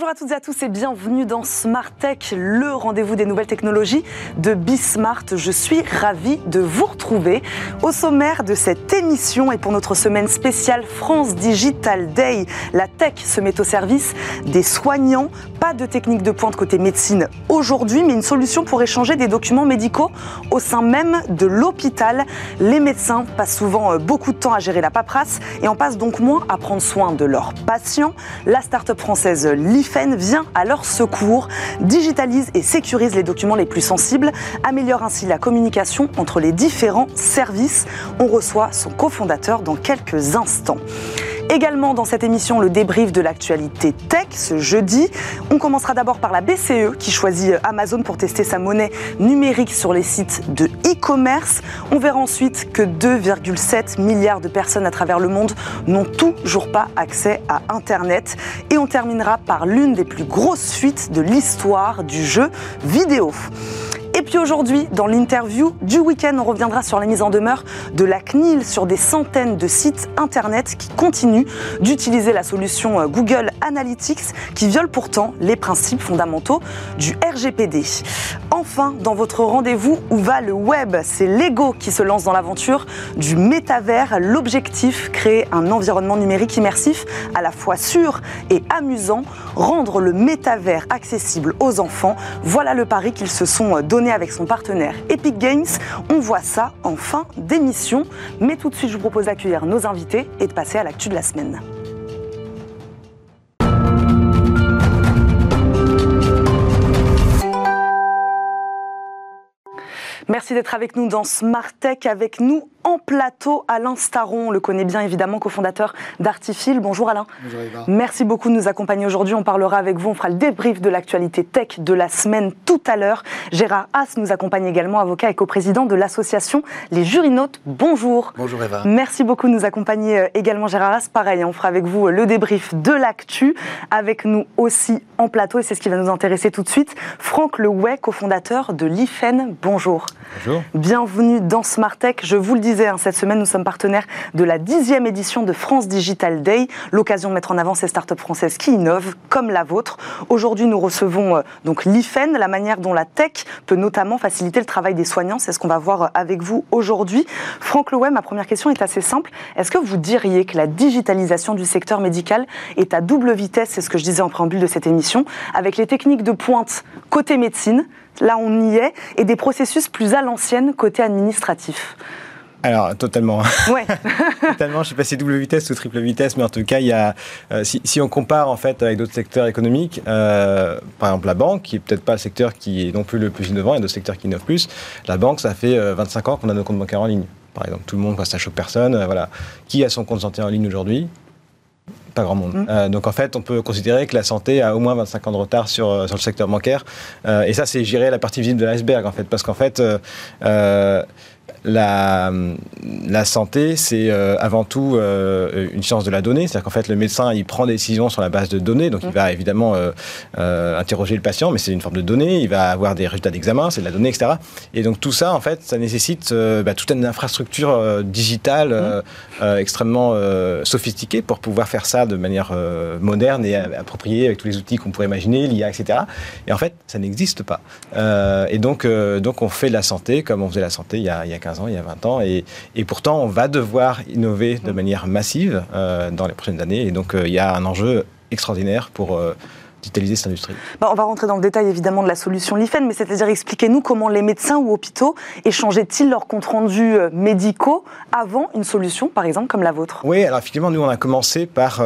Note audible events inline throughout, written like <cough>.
Bonjour à toutes et à tous et bienvenue dans Smart Tech, le rendez-vous des nouvelles technologies de Bismart. Je suis ravie de vous retrouver au sommaire de cette émission et pour notre semaine spéciale France Digital Day. La tech se met au service des soignants. Pas de technique de pointe côté médecine aujourd'hui, mais une solution pour échanger des documents médicaux au sein même de l'hôpital. Les médecins passent souvent euh, beaucoup de temps à gérer la paperasse et en passent donc moins à prendre soin de leurs patients. La start-up française vient à leur secours, digitalise et sécurise les documents les plus sensibles, améliore ainsi la communication entre les différents services. On reçoit son cofondateur dans quelques instants. Également dans cette émission, le débrief de l'actualité tech ce jeudi. On commencera d'abord par la BCE qui choisit Amazon pour tester sa monnaie numérique sur les sites de e-commerce. On verra ensuite que 2,7 milliards de personnes à travers le monde n'ont toujours pas accès à Internet. Et on terminera par l'une des plus grosses fuites de l'histoire du jeu vidéo. Et puis aujourd'hui, dans l'interview du week-end, on reviendra sur la mise en demeure de la CNIL sur des centaines de sites internet qui continuent d'utiliser la solution euh, Google Analytics qui viole pourtant les principes fondamentaux du RGPD. Enfin, dans votre rendez-vous, où va le web? C'est Lego qui se lance dans l'aventure du métavers. L'objectif, créer un environnement numérique immersif à la fois sûr et amusant, rendre le métavers accessible aux enfants. Voilà le pari qu'ils se sont avec son partenaire Epic Games. On voit ça en fin d'émission. Mais tout de suite, je vous propose d'accueillir nos invités et de passer à l'actu de la semaine. Merci d'être avec nous dans Smart Tech. Avec nous en plateau, Alain Staron, on le connaît bien évidemment, cofondateur d'Artifil. Bonjour Alain. Bonjour Eva. Merci beaucoup de nous accompagner aujourd'hui. On parlera avec vous, on fera le débrief de l'actualité tech de la semaine tout à l'heure. Gérard Haas nous accompagne également, avocat et coprésident de l'association Les Jurinotes. Bonjour. Bonjour Eva. Merci beaucoup de nous accompagner euh, également Gérard Haas. Pareil, on fera avec vous euh, le débrief de l'actu. Avec nous aussi en plateau, et c'est ce qui va nous intéresser tout de suite, Franck Lewey, cofondateur de l'IFEN. Bonjour. Bonjour. Bienvenue dans Smart Tech. Je vous le dis Hein, cette semaine, nous sommes partenaires de la dixième édition de France Digital Day, l'occasion de mettre en avant ces startups françaises qui innovent, comme la vôtre. Aujourd'hui, nous recevons euh, donc l'IFEN, la manière dont la tech peut notamment faciliter le travail des soignants. C'est ce qu'on va voir euh, avec vous aujourd'hui. Franck Lewey, ma première question est assez simple. Est-ce que vous diriez que la digitalisation du secteur médical est à double vitesse, c'est ce que je disais en préambule de cette émission, avec les techniques de pointe côté médecine, là on y est, et des processus plus à l'ancienne côté administratif? Alors, totalement. <laughs> Ouais. <laughs> totalement. Je ne sais pas si double vitesse ou triple vitesse, mais en tout cas, il y a, euh, si, si, on compare en fait avec d'autres secteurs économiques, euh, par exemple la banque, qui est peut-être pas le secteur qui est non plus le plus innovant, il y a d'autres secteurs qui innovent plus. La banque, ça fait 25 euh, ans qu'on a nos comptes bancaires en ligne. Par exemple, tout le monde, ça choque personne. Euh, voilà. Qui a son compte santé en ligne aujourd'hui? Pas grand monde. Mmh. donc en fait, on peut considérer que la santé a au moins 25 ans de retard sur, sur le secteur bancaire. et ça, c'est gérer la partie visible de l'iceberg, en fait. Parce qu'en fait, la, la, santé, c'est euh, avant tout euh, une science de la donnée. C'est-à-dire qu'en fait, le médecin, il prend des décisions sur la base de données. Donc, il va évidemment euh, interroger le patient, mais c'est une forme de données. Il va avoir des résultats d'examen, c'est de la donnée, etc. Et donc, tout ça, en fait, ça nécessite bah, toute une infrastructure digitale extrêmement sophistiquée pour pouvoir faire ça de manière moderne et appropriée avec tous les outils qu'on pourrait imaginer, l'IA, etc. Et en fait, ça n'existe pas. et donc, donc, on fait de la santé comme on faisait la santé il y a, il y a 15 ans, il y a 20 ans. Et, et pourtant, on va devoir innover de manière massive euh, dans les prochaines années. Et donc, euh, il y a un enjeu extraordinaire pour euh, digitaliser cette industrie bah, On va rentrer dans le détail évidemment de la solution LIFEN, mais c'est-à-dire expliquez-nous comment les médecins ou hôpitaux échangeaient-ils leurs comptes rendus médicaux avant une solution, par exemple, comme la vôtre? Oui, alors effectivement, nous, on a commencé par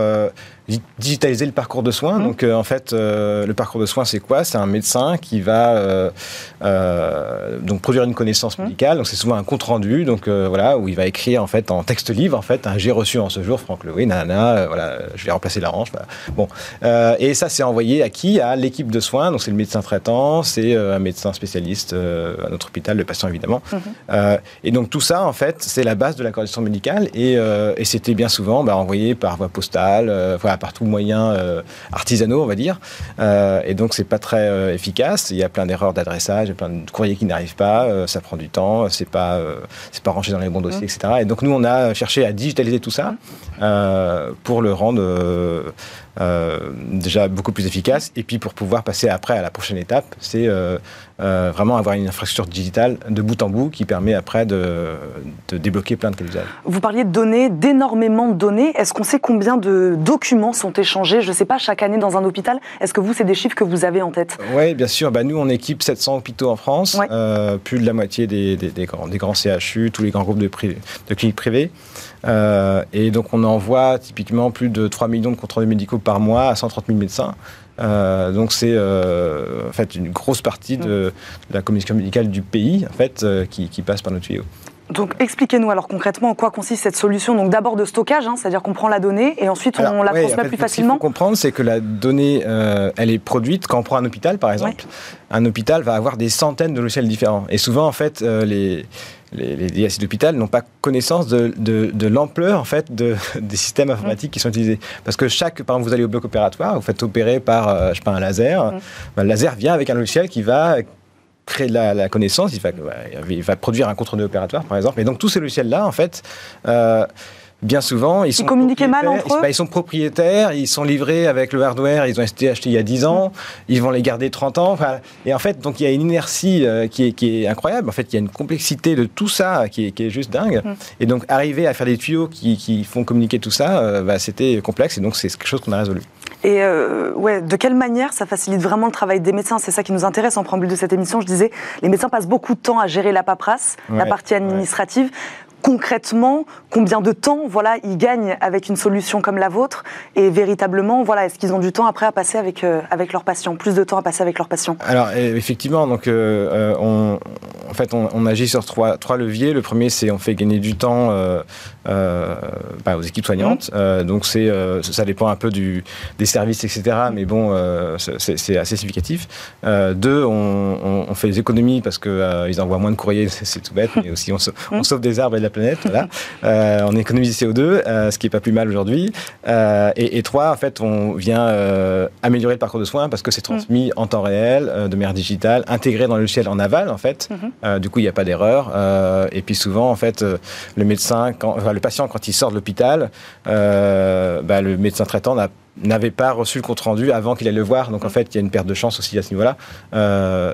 digitaliser le parcours de soins. Mmh. Donc, euh, en fait, euh, le parcours de soins, c'est quoi? C'est un médecin qui va euh, donc produire une connaissance mmh. médicale. Donc, c'est souvent un compte rendu. Donc, voilà, où il va écrire en fait en texte livre, en fait, un j'ai reçu en ce jour, Franck Lewin, nanana, voilà, je vais remplacer la hanche. Voilà. Bon, et ça, c'est envoyé à qui? À l'équipe de soins. Donc, c'est le médecin traitant, c'est un médecin spécialiste à notre hôpital, le patient évidemment. Mmh. et donc, tout ça, en fait, c'est la base de la coordination médicale. Et, et c'était bien souvent bah, envoyé par voie postale, voilà, par tout moyen euh, artisanaux, on va dire. Euh, et donc, c'est pas très euh, efficace. Il y a plein d'erreurs d'adressage, il y a plein de courriers qui n'arrivent pas. ça prend du temps. C'est pas, c'est pas rangé dans les bons dossiers, etc. Et donc, nous, on a cherché à digitaliser tout ça pour le rendre déjà beaucoup plus efficace. Et puis pour pouvoir passer après à la prochaine étape, c'est vraiment avoir une infrastructure digitale de bout en bout qui permet après de, débloquer plein de cas d'usage. Vous parliez de données, d'énormément de données. Est-ce qu'on sait combien de documents sont échangés, je ne sais pas, chaque année dans un hôpital? Est-ce que vous, c'est des chiffres que vous avez en tête? Oui, bien sûr. Bah, nous, on équipe 700 hôpitaux en France, plus de la moitié des, des, grands, des, grands, CHU, tous les grands groupes de, de cliniques privées. Euh, et donc, on envoie typiquement plus de 3 millions de contrôles médicaux par mois à 130 000 médecins. Euh, donc c'est euh, en fait une grosse partie de, la communication médicale du pays en fait qui, passe par nos tuyaux. Donc expliquez-nous alors concrètement en quoi consiste cette solution. Donc d'abord de stockage, hein, c'est-à-dire qu'on prend la donnée et ensuite on la transmet plus facilement. Ce qu'il faut comprendre, c'est que la donnée, elle est produite quand on prend un hôpital par exemple. Un hôpital va avoir des centaines de logiciels différents et souvent en fait les les, les DSI d'hôpital n'ont pas connaissance de, de, l'ampleur en fait de, <laughs> des systèmes informatiques qui sont utilisés. Parce que chaque, par exemple, vous allez au bloc opératoire, vous faites opérer par, euh, je sais pas, un laser. Mm. Ben, le laser vient avec un logiciel qui va créer la, la connaissance, il va, il va, produire un contre opératoire, par exemple. Et donc tous ces logiciels-là, en fait, euh, bien souvent, ils, sont mal entre eux Ils sont propriétaires, ils sont livrés avec le hardware, ils ont été achetés il y a 10 ans, ils vont les garder 30 ans. Et en fait, donc il y a une inertie euh, qui, est, qui, est, incroyable. En fait, il y a une complexité de tout ça qui est, qui est juste dingue. Mm. Et donc, arriver à faire des tuyaux qui, qui font communiquer tout ça, euh, bah, c'était complexe. Et donc, c'est quelque chose qu'on a résolu. Et euh, ouais, de quelle manière ça facilite vraiment le travail des médecins? C'est ça qui nous intéresse en préambule de cette émission. Je disais, les médecins passent beaucoup de temps à gérer la paperasse, la partie administrative concrètement combien de temps voilà ils gagnent avec une solution comme la vôtre et véritablement voilà est-ce qu'ils ont du temps après à passer avec euh, avec leurs patients plus de temps à passer avec leurs patients? Alors effectivement donc euh, euh, on en fait on, agit sur trois trois leviers le premier c'est on fait gagner du temps bah, aux équipes soignantes mmh. donc c'est ça dépend un peu du des services etc mais bon c'est assez significatif deux on, on, fait des économies parce que ils envoient moins de courriers <laughs> c'est tout bête mais aussi on, on mmh. sauve des arbres et de la planète. Voilà. Euh, on économise du CO2, euh, ce qui est pas plus mal aujourd'hui. Euh, et, trois, en fait, on vient améliorer le parcours de soins parce que c'est transmis en temps réel, de manière digitale, intégré dans le logiciel en aval, en fait. Mhm. du coup, il n'y a pas d'erreur. et puis souvent, en fait, le médecin, quand, le patient, quand il sort de l'hôpital, bah, le médecin traitant n'avait pas reçu le compte rendu avant qu'il aille le voir. Donc en fait, il y a une perte de chance aussi à ce niveau-là.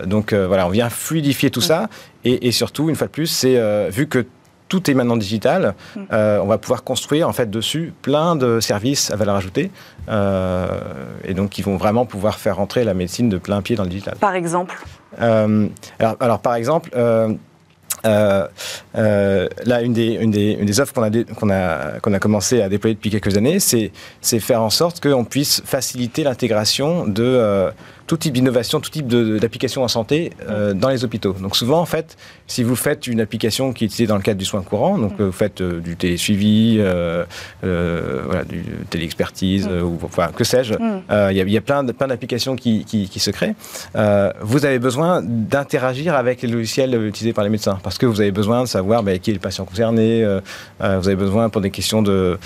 donc voilà, on vient fluidifier tout ça. Et, et, surtout, une fois de plus, c'est vu que tout est maintenant digital. Mm. Euh, on va pouvoir construire en fait dessus plein de services à valeur ajoutée euh, et donc qui vont vraiment pouvoir faire rentrer la médecine de plein pied dans le digital. Par exemple euh, alors, par exemple. là, une des, une des, une des offres qu'on a, qu'on a, qu'on a commencé à déployer depuis quelques années, c'est faire en sorte qu'on puisse faciliter l'intégration de tout type d'innovation, tout type d'application en santé euh, dans les hôpitaux. Donc souvent, en fait, si vous faites une application qui est utilisée dans le cadre du soin courant, donc euh, vous faites euh, du télésuivi, voilà, du téléexpertise, mm. ou enfin, que sais-je, mm. il y, a plein, plein d'applications qui, qui, se créent. vous avez besoin d'interagir avec les logiciels utilisés par les médecins, parce que vous avez besoin de savoir ben, qui est le patient concerné, vous avez besoin pour des questions de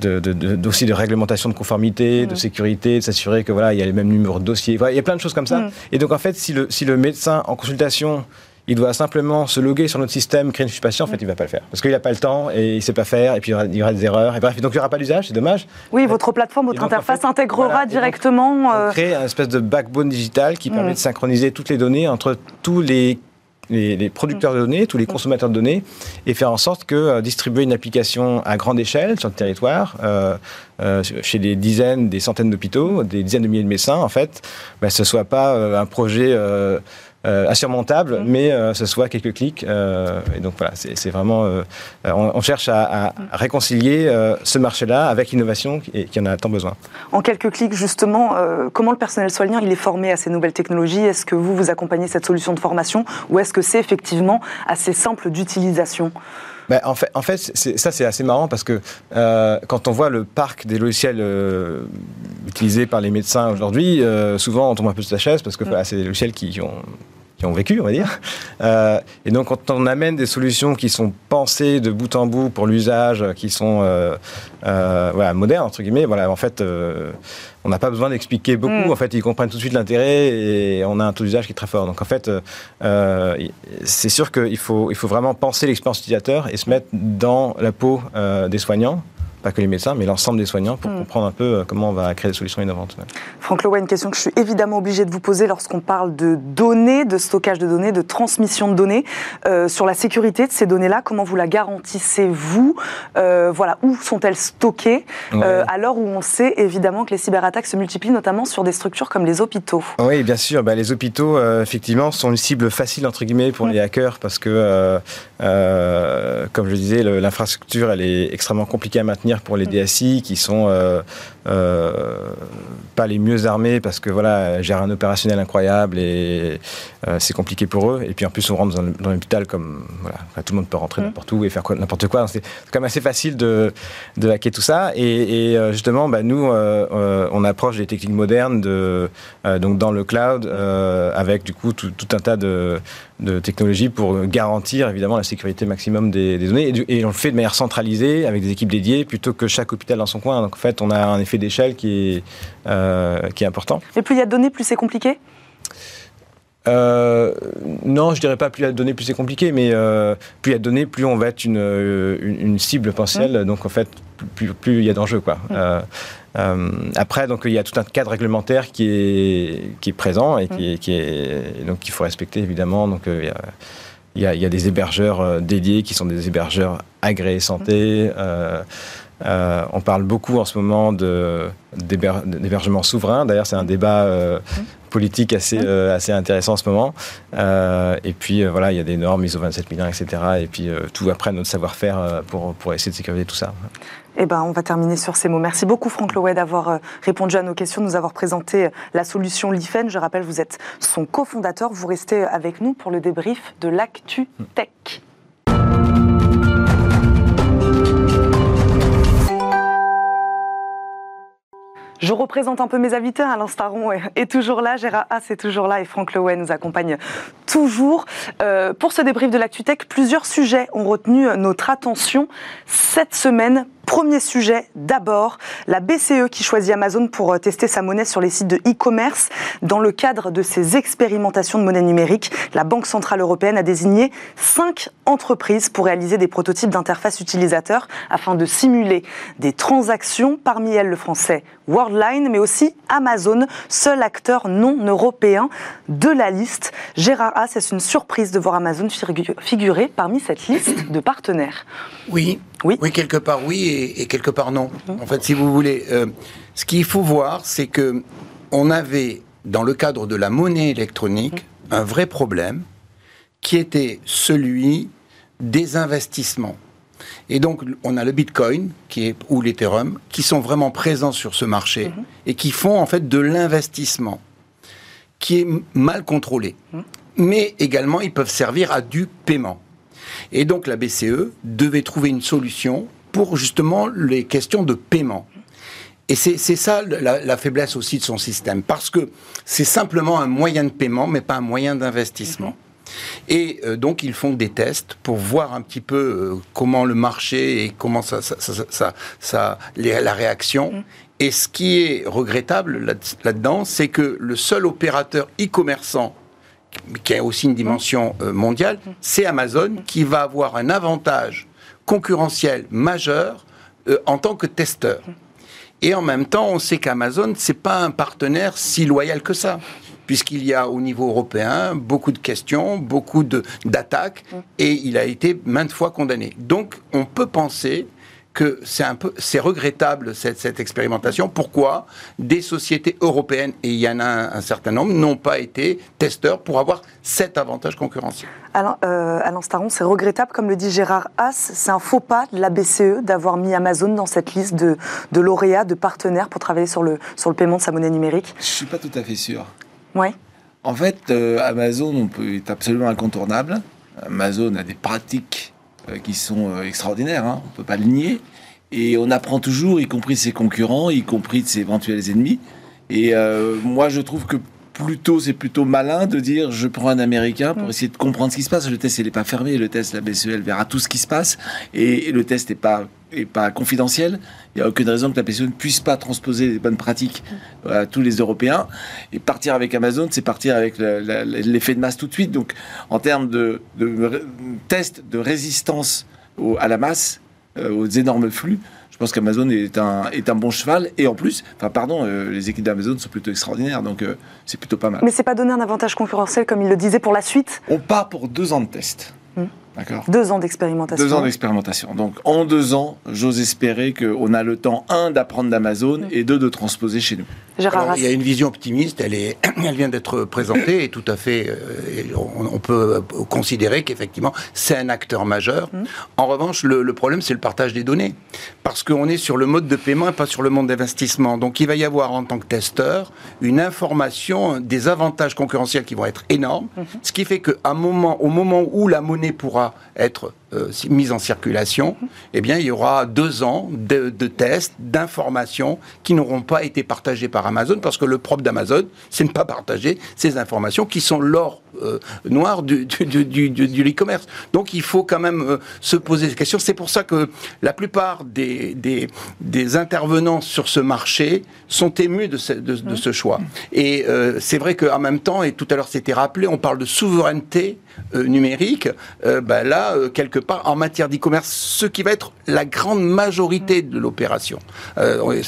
de, de, aussi de réglementation de conformité, de sécurité, de s'assurer que voilà, il y a les mêmes numéros de dossier. il y a plein de choses comme ça. Mm. Et donc en fait, si le, si le médecin en consultation il doit simplement se loguer sur notre système, créer une fiche patient, en fait, il ne va pas le faire. Parce qu'il n'a pas le temps et il ne sait pas faire, et puis il y aura, des erreurs. Et bref, donc il n'y aura pas d'usage, c'est dommage. Oui, votre plateforme, votre interface intégrera directement. on euh, crée un espèce de backbone digital qui permet mm. de synchroniser toutes les données entre tous les les, producteurs de données, tous les consommateurs de données, et faire en sorte que euh, distribuer une application à grande échelle sur le territoire, euh, euh, chez des dizaines, des centaines d'hôpitaux, des dizaines de milliers de médecins, en fait, ben, ce ne soit pas un projet euh, insurmontable, mm. mais euh, ce soit quelques clics. Euh, et donc voilà, c'est vraiment. On, cherche à, mm. réconcilier ce marché-là avec l'innovation qui, qui, en a tant besoin. En quelques clics, justement, comment le personnel soignant il est formé à ces nouvelles technologies? Est-ce que vous vous accompagnez cette solution de formation? Ou est-ce que c'est effectivement assez simple d'utilisation? Ben, en fait, en fait ça c'est assez marrant parce que quand on voit le parc des logiciels utilisés par les médecins aujourd'hui, souvent on tombe un peu sur la chaise parce que mm. c'est des logiciels qui ont qui ont vécu, on va dire. Euh, et donc, quand on amène des solutions qui sont pensées de bout en bout pour l'usage, qui sont euh, euh, voilà, modernes, entre guillemets, voilà, en fait, on n'a pas besoin d'expliquer beaucoup. Mm. En fait, ils comprennent tout de suite l'intérêt et on a un taux d'usage qui est très fort. Donc, en fait, c'est sûr qu'il faut, il faut vraiment penser l'expérience utilisateur et se mettre dans la peau des soignants pas que les médecins, mais l'ensemble des soignants pour mm. comprendre un peu comment on va créer des solutions innovantes. Franck Lowe, une question que je suis évidemment obligé de vous poser lorsqu'on parle de données, de stockage de données, de transmission de données. sur la sécurité de ces données-là, comment vous la garantissez-vous Voilà, où sont-elles stockées à l'heure où on sait évidemment que les cyberattaques se multiplient, notamment sur des structures comme les hôpitaux? Oui, bien sûr. Bah, les hôpitaux, effectivement, sont une cible facile entre guillemets pour mm. les hackers parce que euh, comme je disais, l'infrastructure, elle est extrêmement compliquée à maintenir pour les mm. DSI qui sont euh, euh, pas les mieux armés parce que voilà, gèrent un opérationnel incroyable et c'est compliqué pour eux. Et puis en plus, on rentre dans, l'hôpital comme voilà, tout le monde peut rentrer mm. n'importe où et faire n'importe quoi. C'est quand même assez facile de, de, hacker tout ça. Et, justement, bah, nous, on approche des techniques modernes de, donc dans le cloud avec du coup tout, tout un tas de, de technologies pour garantir évidemment la sécurité maximum des, données. Et, on le fait de manière centralisée, avec des équipes dédiées, plutôt que chaque hôpital dans son coin. Donc en fait, on a un effet d'échelle qui, est, euh, qui est important. Et plus il y a de données, plus c'est compliqué? Euh, non, je dirais pas plus il y a de données, plus c'est compliqué, mais euh, plus il y a de données, plus on va être une, une, cible potentielle. Mmh. Donc en fait, plus, plus, il y a d'enjeux. Quoi. Mmh. Après, donc, il y a tout un cadre réglementaire qui est, qui est présent et qui, mmh. qui est, donc qu'il faut respecter évidemment. Donc, il y a, il y, a, des hébergeurs euh, dédiés qui sont des hébergeurs agréés santé. Euh, euh, on parle beaucoup en ce moment d'hébergement souverain. D'ailleurs, c'est un débat politique assez, assez intéressant en ce moment. et puis, voilà, il y a des normes ISO 27001, etc. Et puis, tout après notre savoir-faire pour, pour essayer de sécuriser tout ça. Eh ben, on va terminer sur ces mots. Merci beaucoup, Franck Lowe, d'avoir euh, répondu à nos questions, de nous avoir présenté euh, la solution LIFEN. Je rappelle, vous êtes son cofondateur. Vous restez avec nous pour le débrief de l'Actu Tech. Je représente un peu mes invités. Alain Staron est, toujours là, Gérard Haas est toujours là et Franck Lowe nous accompagne toujours. Euh, pour ce débrief de l'ActuTech, plusieurs sujets ont retenu notre attention cette semaine Premier sujet, d'abord, la BCE qui choisit Amazon pour euh, tester sa monnaie sur les sites de e-commerce. Dans le cadre de ses expérimentations de monnaie numérique, la Banque Centrale Européenne a désigné cinq entreprises pour réaliser des prototypes d'interface utilisateur afin de simuler des transactions, parmi elles le français Worldline, mais aussi Amazon, seul acteur non européen de la liste. Gérard A, c'est une surprise de voir Amazon figurer parmi cette liste de partenaires? Oui, oui, oui quelque part oui et, quelque part non. Mhm. En fait, si vous voulez, euh, ce qu'il faut voir, c'est que on avait dans le cadre de la monnaie électronique mhm. un vrai problème qui était celui des investissements. Et donc, on a le Bitcoin qui est, ou l'Ethereum qui sont vraiment présents sur ce marché mhm. et qui font en fait de l'investissement qui est mal contrôlé. Mais également, ils peuvent servir à du paiement. Et donc la BCE devait trouver une solution pour justement les questions de paiement. Et c'est ça la, faiblesse aussi de son système, parce que c'est simplement un moyen de paiement, mais pas un moyen d'investissement. Et euh, donc ils font des tests pour voir un petit peu euh, comment le marché et comment ça, ça, la réaction. Mm. Et ce qui est regrettable là-dedans, c'est que le seul opérateur e-commerçant qui a aussi une dimension euh, mondiale, c'est Amazon qui va avoir un avantage concurrentiel majeur euh, en tant que testeur. Et en même temps, on sait qu'Amazon, c'est pas un partenaire si loyal que ça puisqu'il y a au niveau européen beaucoup de questions, beaucoup d'attaques, et il a été maintes fois condamné. Donc, on peut penser que c'est un peu, c'est regrettable cette, cette, expérimentation. Pourquoi des sociétés européennes, et il y en a un, certain nombre, n'ont pas été testeurs pour avoir cet avantage concurrentiel? Alain, euh, Alain Staron, c'est regrettable, comme le dit Gérard Haas, c'est un faux pas de la BCE d'avoir mis Amazon dans cette liste de, de lauréats, de partenaires pour travailler sur le, sur le paiement de sa monnaie numérique. Je ne suis pas tout à fait sûr. Oui. En fait, euh, Amazon on peut, est absolument incontournable. Amazon a des pratiques qui sont euh, extraordinaires, hein, on ne peut pas le nier. Et on apprend toujours, y compris de ses concurrents, y compris de ses éventuels ennemis. Et euh, moi, je trouve que plutôt, c'est plutôt malin de dire je prends un Américain pour mm. essayer de comprendre ce qui se passe. Le test, il n'est pas fermé. Le test, la BCE, elle verra tout ce qui se passe. Et, le test n'est pas, est pas confidentiel. Il n'y a aucune raison que la BCE ne puisse pas transposer les bonnes pratiques à tous les Européens. Et partir avec Amazon, c'est partir avec l'effet de masse tout de suite. Donc, en termes de, de test de résistance à la masse, aux énormes flux. Je pense qu'Amazon est un, est un bon cheval. Et en plus, enfin, pardon, euh, les équipes d'Amazon sont plutôt extraordinaires. Donc, euh, c'est plutôt pas mal. Mais c'est pas donner un avantage concurrentiel, comme il le disait, pour la suite? On part pour deux ans de test. Hmm. D'accord. Deux ans d'expérimentation. Deux ans d'expérimentation. Donc, en deux ans, j'ose espérer qu'on a le temps, un, d'apprendre d'Amazon hmm. et deux, de transposer chez nous il y a une vision optimiste, elle, est, <clears throat> elle vient d'être présentée et tout à fait, euh, on, peut considérer qu'effectivement c'est un acteur majeur. Mmh. En revanche, le, problème c'est le partage des données, parce qu'on est sur le mode de paiement et pas sur le mode d'investissement. Donc il va y avoir en tant que testeur une information des avantages concurrentiels qui vont être énormes, mmh. ce qui fait qu'à moment, au moment où la monnaie pourra être euh, mise en circulation, eh bien, il y aura deux ans de, tests, d'informations qui n'auront pas été partagées par Amazon, parce que le propre d'Amazon, c'est ne pas partager ces informations qui sont l'or euh, noir du, du, e-commerce. Donc, il faut quand même euh, se poser des questions. C'est pour ça que la plupart des, des, intervenants sur ce marché sont émus de ce, choix. Et c'est vrai qu'en même temps, et tout à l'heure c'était rappelé, on parle de souveraineté numérique. Ben là, quelque part en matière d'e-commerce, ce qui va être la grande majorité de l'opération. Euh,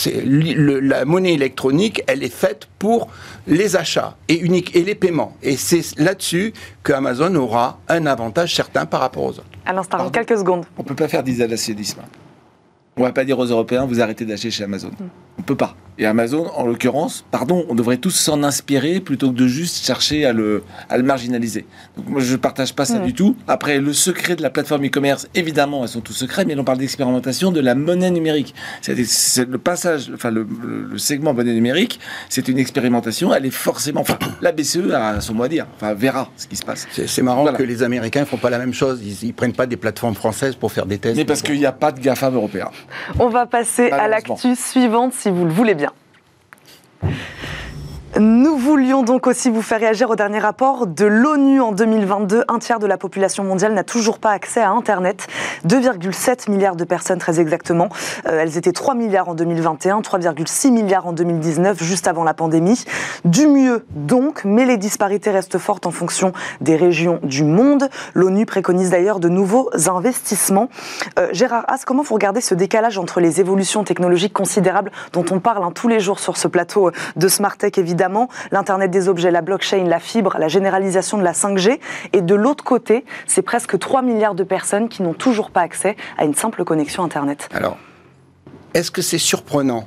la monnaie électronique, elle est faite pour les achats et, unique, et les paiements. Et c'est là-dessus que Amazon aura un avantage certain par rapport aux autres. À l'instant, en quelques secondes. On ne peut pas faire d'isolationnisme. On ne va pas dire aux Européens, vous arrêtez d'acheter chez Amazon. Hmm. On ne peut pas. Et Amazon, en l'occurrence, pardon, on devrait tous s'en inspirer plutôt que de juste chercher à le, à le marginaliser. Donc moi, je ne partage pas ça du tout. Après, le secret de la plateforme e-commerce, évidemment, elles sont tous secrets, mais on parle d'expérimentation de la monnaie numérique. C'est le passage, enfin, le, segment monnaie numérique, c'est une expérimentation, elle est forcément, enfin, <coughs> la BCE a son mot à dire, enfin, verra ce qui se passe. C'est marrant que les Américains ne font pas la même chose. Ils ne prennent pas des plateformes françaises pour faire des tests. Mais parce qu'il n'y a pas de GAFAM européen. On va passer à l'actu suivante, si vous le voulez bien. Nous voulions donc aussi vous faire réagir au dernier rapport de l'ONU en 2022. Un tiers de la population mondiale n'a toujours pas accès à Internet. 2,7 milliards de personnes très exactement. Euh, elles étaient 3 milliards en 2021, 3,6 milliards en 2019, juste avant la pandémie. Du mieux donc, mais les disparités restent fortes en fonction des régions du monde. L'ONU préconise d'ailleurs de nouveaux investissements. Euh, Gérard Haas, comment vous regardez ce décalage entre les évolutions technologiques considérables dont on parle hein, tous les jours sur ce plateau de Smart Tech évidemment évidemment l'Internet des objets, la blockchain, la fibre, la généralisation de la 5G. Et de l'autre côté, c'est presque 3 milliards de personnes qui n'ont toujours pas accès à une simple connexion Internet. Alors, est-ce que c'est surprenant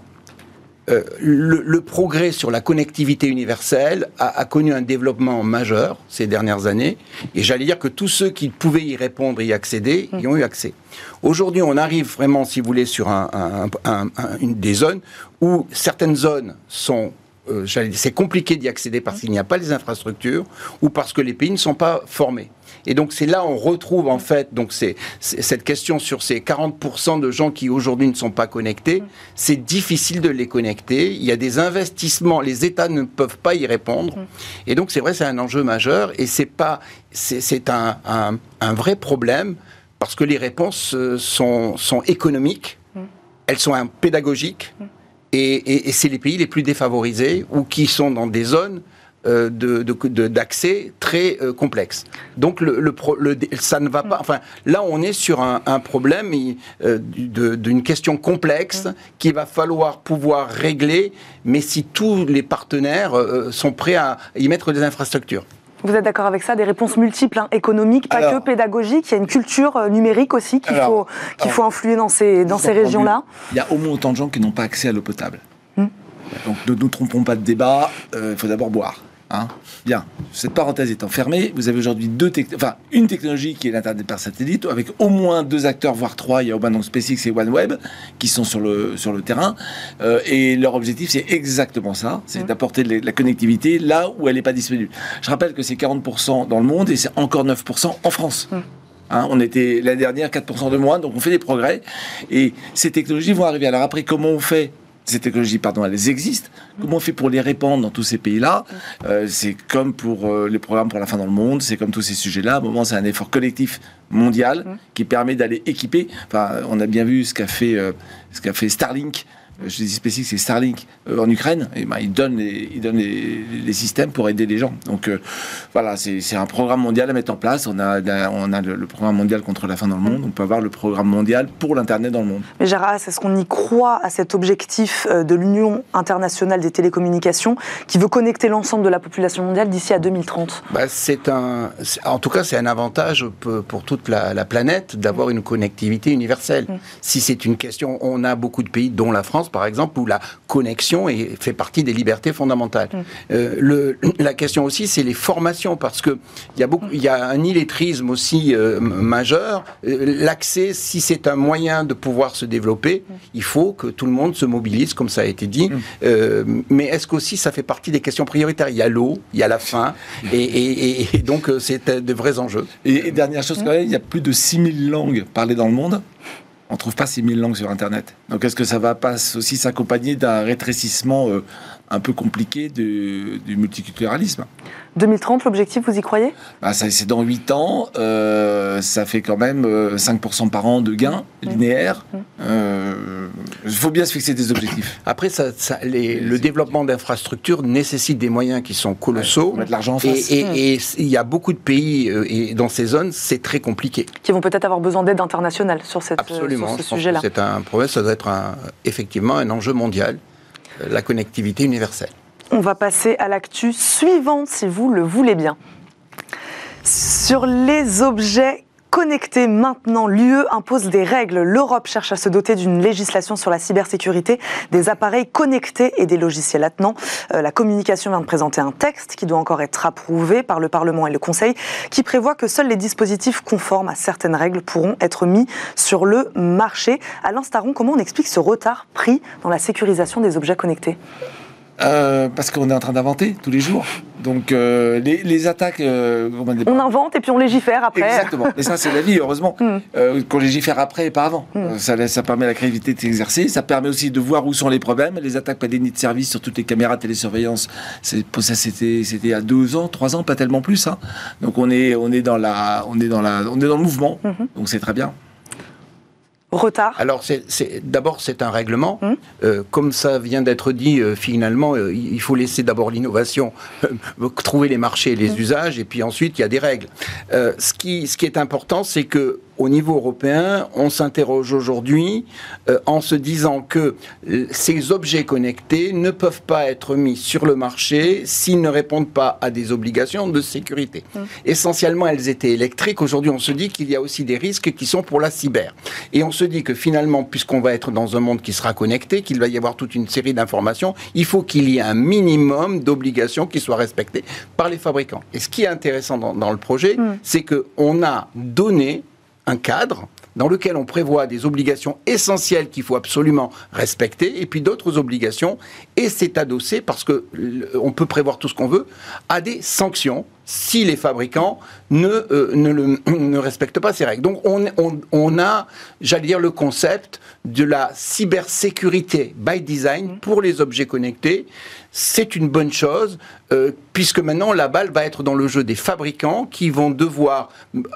euh, le, progrès sur la connectivité universelle a, connu un développement majeur ces dernières années, et j'allais dire que tous ceux qui pouvaient y répondre y accéder y ont eu accès. Aujourd'hui, on arrive vraiment, si vous voulez, sur une des zones où certaines zones sont euh, c'est compliqué d'y accéder parce qu'il n'y a pas les infrastructures ou parce que les pays ne sont pas formés. Et donc c'est là on retrouve en fait donc cette question sur ces 40% de gens qui aujourd'hui ne sont pas connectés, c'est difficile de les connecter. Il y a des investissements, les États ne peuvent pas y répondre. Et donc c'est vrai c'est un enjeu majeur et c'est pas c'est un, un, vrai problème parce que les réponses euh, sont, sont économiques, elles sont pédagogiques et, c'est les pays les plus défavorisés ou qui sont dans des zones euh, d'accès très euh, complexes. Donc le, ça ne va pas. Enfin, là, on est sur un, problème euh, d'une question complexe qu'il va falloir pouvoir régler, mais si tous les partenaires sont prêts à y mettre des infrastructures. Vous êtes d'accord avec ça Des réponses multiples, hein, économiques, pas que pédagogiques. Il y a une culture euh, numérique aussi qu'il faut, qu'il faut influer dans ces, dans ces régions-là. Il y a au moins autant de gens qui n'ont pas accès à l'eau potable. Hmm. Donc ne nous trompons pas de débat, euh, il faut d'abord boire. Hein. Bien, cette parenthèse étant fermée, vous avez aujourd'hui deux enfin, une technologie qui est l'Internet par satellite, avec au moins deux acteurs, voire trois, il y a au donc SpaceX et OneWeb, qui sont sur le, sur le terrain. Euh, et leur objectif, c'est exactement ça, c'est mmh. d'apporter la connectivité là où elle n'est pas disponible. Je rappelle que c'est 40% dans le monde et c'est encore 9% en France. Mmh. Hein, on était l'année dernière 4% de moins, donc on fait des progrès. Et ces technologies vont arriver. Alors après, comment on fait ces technologies, pardon, elles existent. Comment on fait pour les répandre dans tous ces pays-là? Euh, C'est comme pour euh, les programmes pour la fin dans le monde, c'est comme tous ces sujets-là. À un moment, c'est un effort collectif mondial qui permet d'aller équiper. Enfin, on a bien vu ce qu'a fait, euh, ce qu'a fait Starlink je dis SpaceX, c'est Starlink en Ukraine, et ben, ils donnent, les, ils donnent les, systèmes pour aider les gens. Donc voilà, c'est un programme mondial à mettre en place. On a, on a le, programme mondial contre la faim dans le monde, on peut avoir le programme mondial pour l'Internet dans le monde. Mais Gérard, est-ce qu'on y croit à cet objectif de l'Union internationale des télécommunications qui veut connecter l'ensemble de la population mondiale d'ici à 2030 bah, C'est un, en tout cas, c'est un avantage pour toute la, planète d'avoir une connectivité universelle. Mm. Si c'est une question, on a beaucoup de pays, dont la France par exemple, où la connexion est, fait partie des libertés fondamentales. Mm. Euh, le, <clears throat> la question aussi, c'est les formations, parce que il y a beaucoup, il y a un illettrisme aussi euh, majeur. Euh, l'accès, si c'est un moyen de pouvoir se développer, mm. il faut que tout le monde se mobilise, comme ça a été dit. mais est-ce qu'aussi ça fait partie des questions prioritaires? Il y a l'eau, il y a la faim, <laughs> et, et donc c'est de vrais enjeux. Et, dernière chose quand même, il y a plus de 6000 langues parlées dans le monde. On ne trouve pas 6000 langues sur Internet. Donc est-ce que ça va pas aussi s'accompagner d'un rétrécissement euh, un peu compliqué du multiculturalisme 2030, l'objectif, vous y croyez? Bah, C'est dans 8 ans, euh, ça fait quand même 5% euh, par an de gains mmh. linéaires. Mmh. Il faut bien se fixer des objectifs. Après, ça, le développement d'infrastructures nécessite des moyens qui sont colossaux. mettre l'argent en face. Et il y a beaucoup de pays, et dans ces zones, c'est très compliqué. Qui vont peut-être avoir besoin d'aide internationale sur, cette, Absolument, sur ce sujet-là. C'est un problème, ça doit être effectivement un enjeu mondial la connectivité universelle. On va passer à l'actu suivante, si vous le voulez bien. Sur les objets connectés maintenant, l'UE impose des règles. L'Europe cherche à se doter d'une législation sur la cybersécurité des appareils connectés et des logiciels attenants. Euh, la communication vient de présenter un texte qui doit encore être approuvé par le Parlement et le Conseil, qui prévoit que seuls les dispositifs conformes à certaines règles pourront être mis sur le marché. Alain Staron, comment on explique ce retard pris dans la sécurisation des objets connectés? Euh, parce qu'on est en train d'inventer tous les jours. Donc euh, les, attaques... Euh, on invente et puis on légifère après. Exactement. Et ça c'est la vie, heureusement. Mm. qu'on légifère après et pas avant. Mm. Ça, ça permet la créativité de s'exercer. Ça permet aussi de voir où sont les problèmes. Les attaques pas déni de service sur toutes les caméras de télésurveillance, ça c'était a deux ans, trois ans, pas tellement plus. Hein. Donc on est, on, est dans la, on, est dans la, on est dans le mouvement. Mm-hmm. Donc c'est très bien retard Alors, d'abord, c'est un règlement. Hum. Euh, comme ça vient d'être dit, euh, finalement, euh, il faut laisser d'abord l'innovation, <laughs> trouver les marchés et les hum. usages, et puis ensuite, il y a des règles. ce, qui, ce qui est important, c'est que au niveau européen, on s'interroge aujourd'hui euh, en se disant que ces objets connectés ne peuvent pas être mis sur le marché s'ils ne répondent pas à des obligations de sécurité. Mmh. Essentiellement, elles étaient électriques. Aujourd'hui, on se dit qu'il y a aussi des risques qui sont pour la cyber. Et on se dit que finalement, puisqu'on va être dans un monde qui sera connecté, qu'il va y avoir toute une série d'informations, il faut qu'il y ait un minimum d'obligations qui soient respectées par les fabricants. Et ce qui est intéressant dans, dans le projet, mmh. c'est qu'on a donné un cadre dans lequel on prévoit des obligations essentielles qu'il faut absolument respecter, et puis d'autres obligations, et c'est adossé, parce que on peut prévoir tout ce qu'on veut, à des sanctions si les fabricants ne, euh, ne, <clears throat> respectent pas ces règles. Donc on, on a, j'allais dire, le concept de la cybersécurité by design pour les objets connectés. C'est une bonne chose, euh, puisque maintenant la balle va être dans le jeu des fabricants qui vont devoir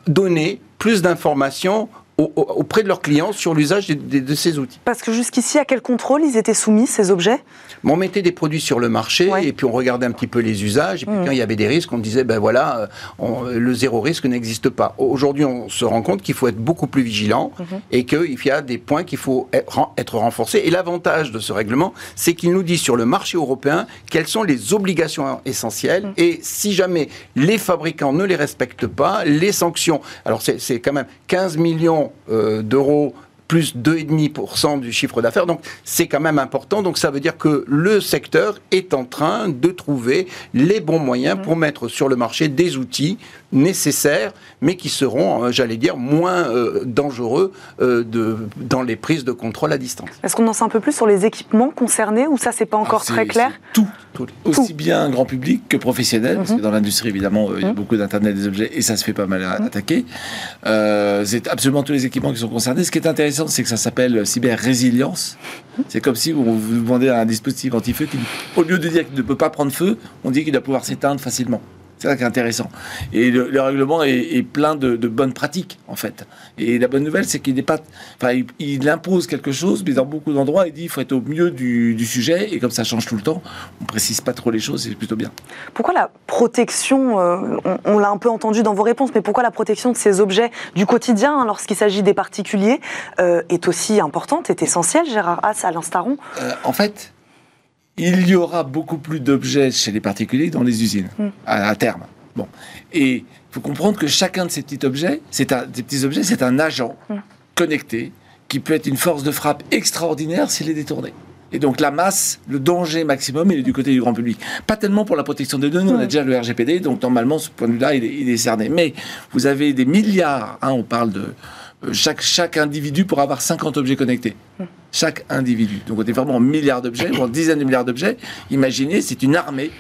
donner plus d'informations auprès de leurs clients sur l'usage de, ces outils. Parce que jusqu'ici, à quel contrôle ils étaient soumis, ces objets? On mettait des produits sur le marché et puis on regardait un petit peu les usages. Et puis mmh. quand il y avait des risques, on disait, ben voilà, euh, le zéro risque n'existe pas. Aujourd'hui, on se rend compte qu'il faut être beaucoup plus vigilant mmh. et qu'il y a des points qu'il faut être renforcés. Et l'avantage de ce règlement, c'est qu'il nous dit sur le marché européen quelles sont les obligations essentielles. Mmh. Et si jamais les fabricants ne les respectent pas, les sanctions, alors c'est quand même 15 millions euh, d'euros plus 2,5% du chiffre d'affaires. Donc c'est quand même important. Donc ça veut dire que le secteur est en train de trouver les bons moyens pour mettre sur le marché des outils nécessaires, mais qui seront, euh, j'allais dire, moins euh, dangereux de, dans les prises de contrôle à distance. Est-ce qu'on en sait un peu plus sur les équipements concernés ou ça c'est pas encore ah, très clair Tout aussi bien grand public que professionnel, parce que mhm. dans l'industrie, évidemment, il y a mhm. beaucoup d'Internet des objets et ça se fait pas mal mhm. attaquer. Euh, c'est absolument tous les équipements qui sont concernés. Ce qui est intéressant, c'est que ça s'appelle cyber résilience. C'est comme si vous vous demandez un dispositif anti-feu qui, au lieu de dire qu'il ne peut pas prendre feu, on dit qu'il doit pouvoir s'éteindre facilement. C'est ça qui est intéressant. Et le, règlement est, plein de, bonnes pratiques, en fait. Et la bonne nouvelle, c'est qu'il n'est pas. Enfin, il, impose quelque chose, mais dans beaucoup d'endroits, il dit qu'il faut être au mieux du, sujet. Et comme ça change tout le temps, on précise pas trop les choses, c'est plutôt bien. Pourquoi la protection, euh, on, l'a un peu entendu dans vos réponses, mais pourquoi la protection de ces objets du quotidien, hein, lorsqu'il s'agit des particuliers, euh, est aussi importante, est essentielle, Gérard Haas, à l'instaron euh, En fait, il y aura beaucoup plus d'objets chez les particuliers dans les usines, hmm. à, terme. Bon. Et il faut comprendre que chacun de ces petits objets, c'est un, des petits objets, c'est un agent hmm. connecté qui peut être une force de frappe extraordinaire s'il est détourné. Et donc la masse, le danger maximum, il est du côté du grand public. Pas tellement pour la protection des données, on a hmm. déjà le RGPD, donc normalement, ce point de vue-là, il, est cerné. Mais vous avez des milliards, hein, on parle de chaque, chaque individu pour avoir 50 objets connectés. Chaque individu. Donc on est vraiment en milliards d'objets, en dizaines de milliards d'objets. Imaginez, c'est une armée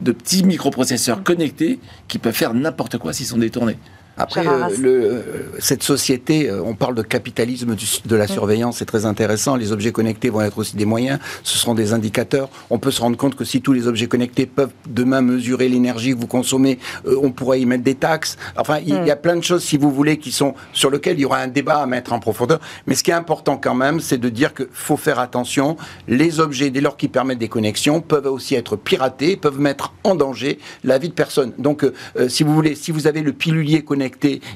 de petits microprocesseurs connectés qui peuvent faire n'importe quoi s'ils sont détournés. Après, euh, le, cette société, euh, on parle de capitalisme de la mm. surveillance, c'est très intéressant. Les objets connectés vont être aussi des moyens, ce seront des indicateurs. On peut se rendre compte que si tous les objets connectés peuvent demain mesurer l'énergie que vous consommez, euh, on pourrait y mettre des taxes. Enfin, il y a mm. plein de choses, si vous voulez, qui sont sur lesquelles il y aura un débat à mettre en profondeur. Mais ce qui est important quand même, c'est de dire qu'il faut faire attention. Les objets, dès lors qu'ils permettent des connexions, peuvent aussi être piratés, peuvent mettre en danger la vie de personne. Donc, si vous voulez, si vous avez le pilulier connecté,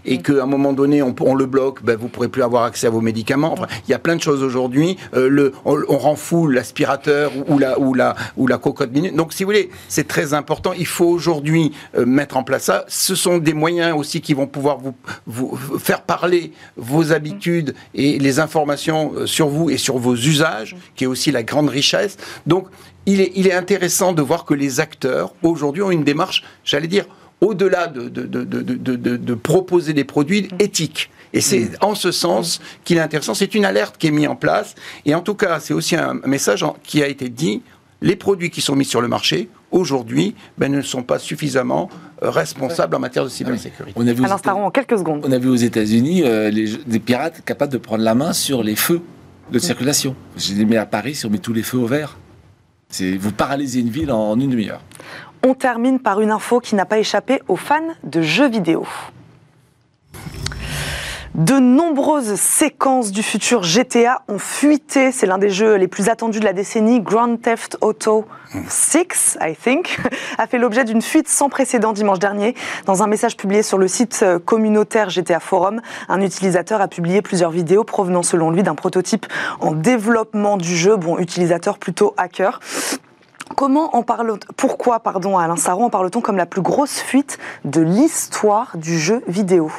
et qu'à un moment donné on, le bloque, ben, vous pourrez plus avoir accès à vos médicaments. il y a plein de choses aujourd'hui. Euh, on, rend fou l'aspirateur ou la, cocotte minute. Donc si vous voulez, c'est très important. Il faut aujourd'hui euh, mettre en place ça. Ce sont des moyens aussi qui vont pouvoir vous, faire parler vos habitudes et les informations euh, sur vous et sur vos usages, qui est aussi la grande richesse. Donc il est intéressant de voir que les acteurs aujourd'hui ont une démarche, j'allais dire, au-delà de, de, proposer des produits éthiques. Et c'est mm. en ce sens qu'il est intéressant. C'est une alerte qui est mise en place. Et en tout cas, c'est aussi un message qui a été dit. Les produits qui sont mis sur le marché, aujourd'hui, ben, ne sont pas suffisamment euh, responsables en matière de cybersécurité. On a vu en quelques secondes. On a vu aux États-Unis euh, des pirates capables de prendre la main sur les feux de circulation. J'ai mis à Paris, si on met tous les feux au vert, vous paralysez une ville en une demi-heure. On termine par une info qui n'a pas échappé aux fans de jeux vidéo. De nombreuses séquences du futur GTA ont fuité. C'est l'un des jeux les plus attendus de la décennie. Grand Theft Auto 6, I think, <laughs> a fait l'objet d'une fuite sans précédent dimanche dernier. Dans un message publié sur le site communautaire GTA Forum, un utilisateur a publié plusieurs vidéos provenant selon lui d'un prototype en développement du jeu. Bon, utilisateur plutôt hacker. Comment en parle pourquoi, pardon, Alain Saron, en parle-t-on comme la plus grosse fuite de l'histoire du jeu vidéo?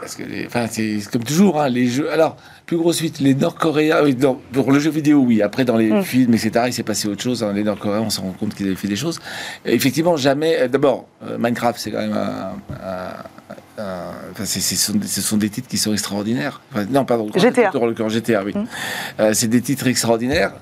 Parce que, enfin, c'est comme toujours, hein, les jeux. Alors, plus grosse fuite, les Nord-Coréens, oui, pour le jeu vidéo, oui. Après, dans les mm. films, etc., il s'est passé autre chose. Hein. Les Nord-Coréens, on se rend compte qu'ils avaient fait des choses. effectivement, jamais. Euh, d'abord, euh, Minecraft, c'est quand même un. enfin, ce sont des titres qui sont extraordinaires. non, pardon. GTA. GTA, oui. Mm. Euh, c'est des titres extraordinaires.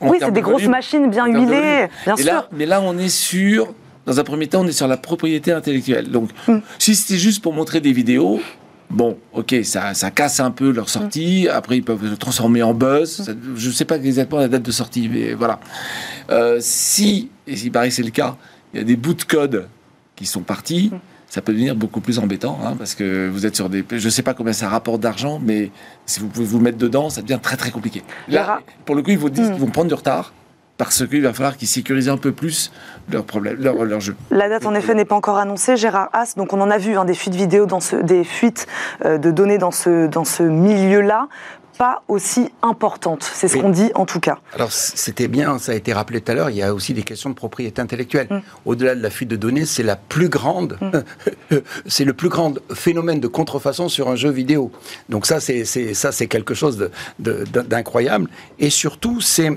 Oui, c'est des grosses machines bien huilées, bien sûr. mais là, on est sur, dans un premier temps, on est sur la propriété intellectuelle. Donc, hmm. si c'était juste pour montrer des vidéos, Bon, ok, ça, ça casse un peu leur sortie. Hmm. Après, ils peuvent se transformer en buzz. Hmm. je ne sais pas exactement la date de sortie, mais voilà. Euh, si, et si paraît que c'est le cas, il y a des bouts de code qui sont partis ça peut devenir beaucoup plus embêtant, hein, parce que vous êtes sur des... Je ne sais pas combien ça rapporte d'argent, mais si vous pouvez vous mettre dedans, ça devient très très compliqué. Là, pour le coup, ils vous disent hmm. qu'ils vont prendre du retard, parce qu'il va falloir qu'ils sécurisent un peu plus leur, problème, leur, leur, jeu. La date, en effet, n'est pas encore annoncée. Gérard Haas, donc on en a vu hein, des fuites vidéo, dans ce, des fuites euh, de données dans ce, dans ce milieu-là pas aussi importante. C'est ce qu'on dit en tout cas. Alors c'était bien, ça a été rappelé tout à l'heure, il y a aussi des questions de propriété intellectuelle. Mm. Au-delà de la fuite de données, c'est la plus grande, mm. <laughs> c'est le plus grand phénomène de contrefaçon sur un jeu vidéo. Donc ça, c'est ça, c'est quelque chose d'incroyable. Et surtout, c'est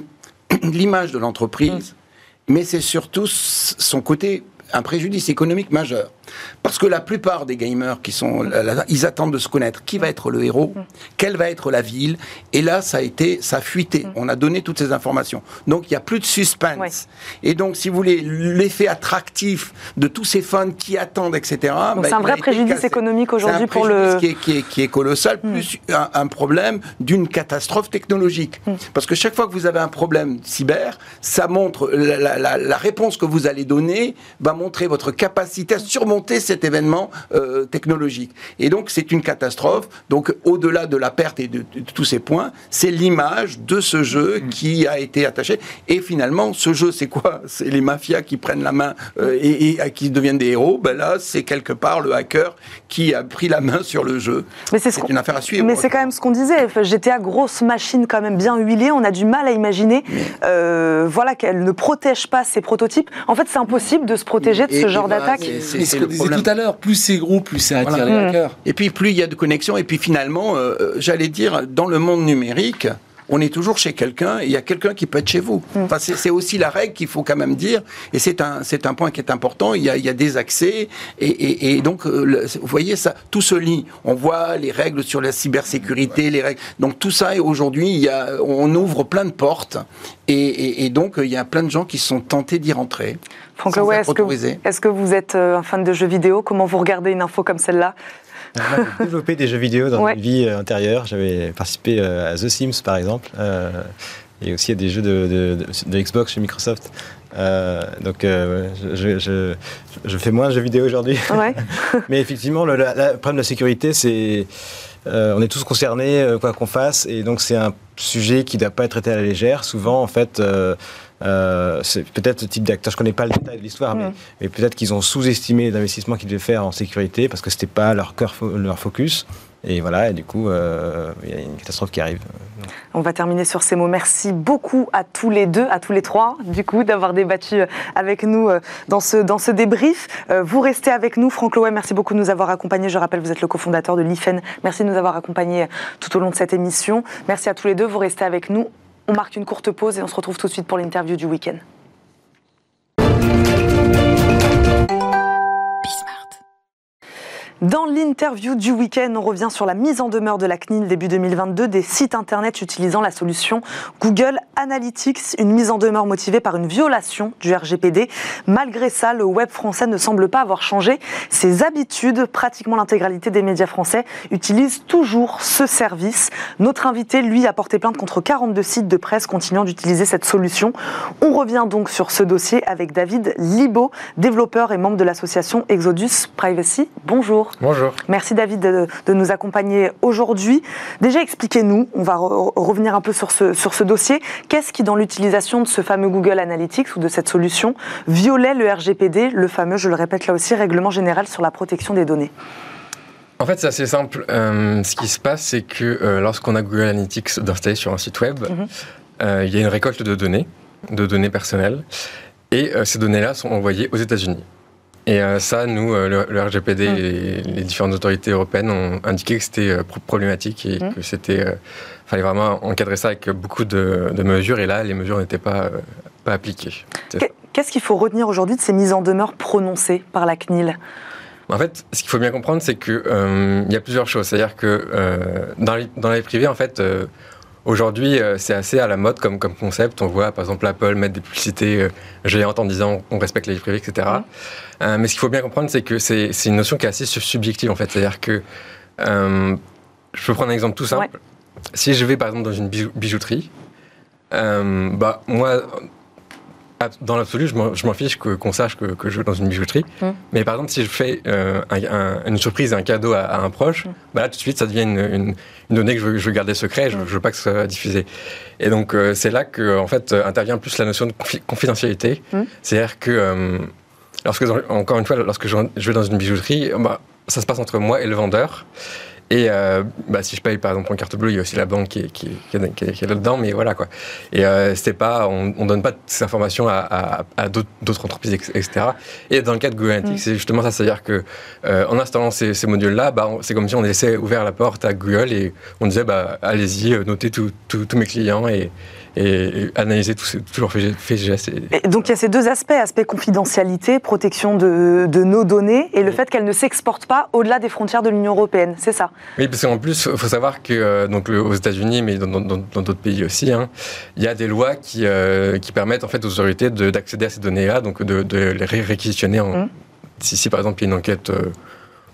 <clears throat> l'image de l'entreprise, mm. mais c'est surtout son côté un préjudice économique majeur. Parce que la plupart des gamers qui sont là, ils attendent de se connaître. Qui va être le héros Quelle va être la ville Et là, ça a été, ça a fuité. On a donné toutes ces informations. Donc, il n'y a plus de suspense. Et donc, si vous voulez, l'effet attractif de tous ces fans qui attendent, etc. Ben, c'est un vrai préjudice économique aujourd'hui pour le. Qui est, qui est, qui est colossal, hmm. plus un, problème d'une catastrophe technologique. Parce que chaque fois que vous avez un problème cyber, ça montre la, la, la, réponse que vous allez donner va montrer votre capacité à surmonter cet événement euh, technologique. Et donc, c'est une catastrophe. Donc, au-delà de la perte et de, tous ces points, c'est l'image de ce jeu hmm. qui a été attaché. Et finalement, ce jeu, c'est quoi? <laughs> C'est les mafias qui prennent la main euh, et, et, qui deviennent des héros. Ben là, c'est quelque part le hacker qui a pris la main sur le jeu. Mais c'est une affaire à suivre. Mais c'est quand même ce qu'on disait. GTA, grosse machine quand même bien huilée. On a du mal à imaginer, euh, voilà, qu'elle ne protège pas ses prototypes. En fait, c'est impossible de se protéger de ce genre d'attaque. C'est ce disait tout à l'heure. Plus c'est gros, plus ça attire les hackers. Et puis plus il y a de connexions. Et puis finalement, euh, j'allais dire, dans le monde numérique on est toujours chez quelqu'un il y a quelqu'un qui peut être chez vous. Mm. Enfin, c'est aussi la règle qu'il faut quand même dire. Et c'est un, c'est un point qui est important. Il y a, il y a des accès. Et, et, donc, euh, vous voyez, ça, tout se lit. On voit les règles sur la cybersécurité, les règles. Donc, tout ça, aujourd'hui, il y a, on ouvre plein de portes. Et, et, donc, il y a plein de gens qui sont tentés d'y rentrer. Franck est-ce que, est que vous êtes euh, un fan de jeux vidéo? Comment vous regardez une info comme celle-là? J'ai développé des jeux vidéo dans une vie euh, intérieure. J'avais participé euh, à The Sims, par exemple, euh, et aussi à des jeux de, de, Xbox chez Microsoft. donc, je, je, je, fais moins de jeux vidéo aujourd'hui. <laughs> Mais effectivement, le, problème de la sécurité, c'est on est tous concernés, quoi qu'on fasse, et donc c'est un sujet qui ne doit pas être traité à la légère. Souvent, en fait, euh, c'est peut-être ce type d'acteur, je connais pas le détail de l'histoire, mais, mm. peut-être qu'ils ont sous-estimé l'investissement qu'ils devaient faire en sécurité parce que c'était pas leur cœur, leur focus. Et voilà, et du coup, euh, il y a une catastrophe qui arrive. On va terminer sur ces mots. Merci beaucoup à tous les deux, à tous les trois, du coup, d'avoir débattu euh, avec nous dans ce, dans ce débrief. Vous restez avec nous. Franck Loé, merci beaucoup de nous avoir accompagnés. Je rappelle, vous êtes le cofondateur de l'IFEN. Merci de nous avoir accompagnés tout au long de cette émission. Merci à tous les deux. Vous restez avec nous. On marque une courte pause et on se retrouve tout de suite pour l'interview du week-end. Dans l'interview du week-end, on revient sur la mise en demeure de la CNIL début 2022 des sites internet utilisant la solution Google Analytics, une mise en demeure motivée par une violation du RGPD. Malgré ça, le web français ne semble pas avoir changé ses habitudes. Pratiquement l'intégralité des médias français utilisent toujours ce service. Notre invité, lui, a porté plainte contre 42 sites de presse continuant d'utiliser cette solution. On revient donc sur ce dossier avec David Libo, développeur et membre de l'association Exodus Privacy. Bonjour. Bonjour. Merci David de, nous accompagner aujourd'hui. Déjà, expliquez-nous, on va revenir un peu sur ce, sur ce dossier. Qu'est-ce qui, dans l'utilisation de ce fameux Google Analytics ou de cette solution, violait le RGPD, le fameux, je le répète là aussi, règlement général sur la protection des données? En fait, c'est assez simple. Euh, ce qui se passe, c'est que euh, lorsqu'on a Google Analytics installé sur un site web, mhm. euh, il y a une récolte de données, de données personnelles, et ces données-là sont envoyées aux États-Unis. Et euh, ça, nous, euh, le, RGPD mm. et les différentes autorités européennes ont indiqué que c'était euh, problématique et mm. que c'était fallait vraiment encadrer ça avec beaucoup de, mesures. Et là, les mesures n'étaient pas, pas appliquées. Qu'est-ce qu'il faut retenir aujourd'hui de ces mises en demeure prononcées par la CNIL en fait, ce qu'il faut bien comprendre, c'est qu'il il y a plusieurs choses. C'est-à-dire que dans, les, dans les privés, en fait, Aujourd'hui, euh, c'est assez à la mode comme, comme concept. On voit par exemple Apple mettre des publicités euh, géantes en disant on respecte les vie privée, etc. Euh, mais ce qu'il faut bien comprendre, c'est que c'est une notion qui est assez subjective en fait. C'est-à-dire que je peux prendre un exemple tout simple. Si je vais par exemple dans une bijouterie, bah moi dans l'absolu, je m'en fiche qu'on sache que, je vais dans une bijouterie. Hum. Mais par exemple, si je fais euh, une surprise, un cadeau à, un proche, hum. bah là, tout de suite, ça devient une, donnée que je veux, garder secret. Je, ne hum. veux pas que ce soit diffusé. Et donc, euh, c'est là que, en fait, intervient plus la notion de confidentialité. C'est-à-dire que, euh, lorsque, encore une fois, lorsque je, vais dans une bijouterie, bah, ça se passe entre moi et le vendeur. Et euh, bah, si je paye par exemple en carte bleue, il y a aussi la banque qui est, qui est, qui est, là-dedans, mais voilà quoi. Et euh, c'est pas, on, on donne pas ces informations à, à, à d'autres entreprises, etc. Et dans le cas de Google Analytics, mm. c'est justement ça, c'est-à-dire que euh, en installant ces, ces modules-là, bah, c'est comme si on laissait ouvert la porte à Google et on disait bah, allez-y, euh, notez tous mes clients et, et, analyser tous leurs faits gestes. donc il y a ces deux aspects, aspect confidentialité, protection de, de nos données, et le fait qu'elles ne s'exportent pas au-delà des frontières de l'Union européenne, c'est ça? Oui, parce qu'en plus, il faut savoir que euh, donc, aux États-Unis, mais dans d'autres pays aussi, hein, il y a des lois qui, euh, qui permettent en fait aux autorités d'accéder à ces données-là, donc de, de, les réquisitionner en, mmh. si, par exemple il y a une enquête euh,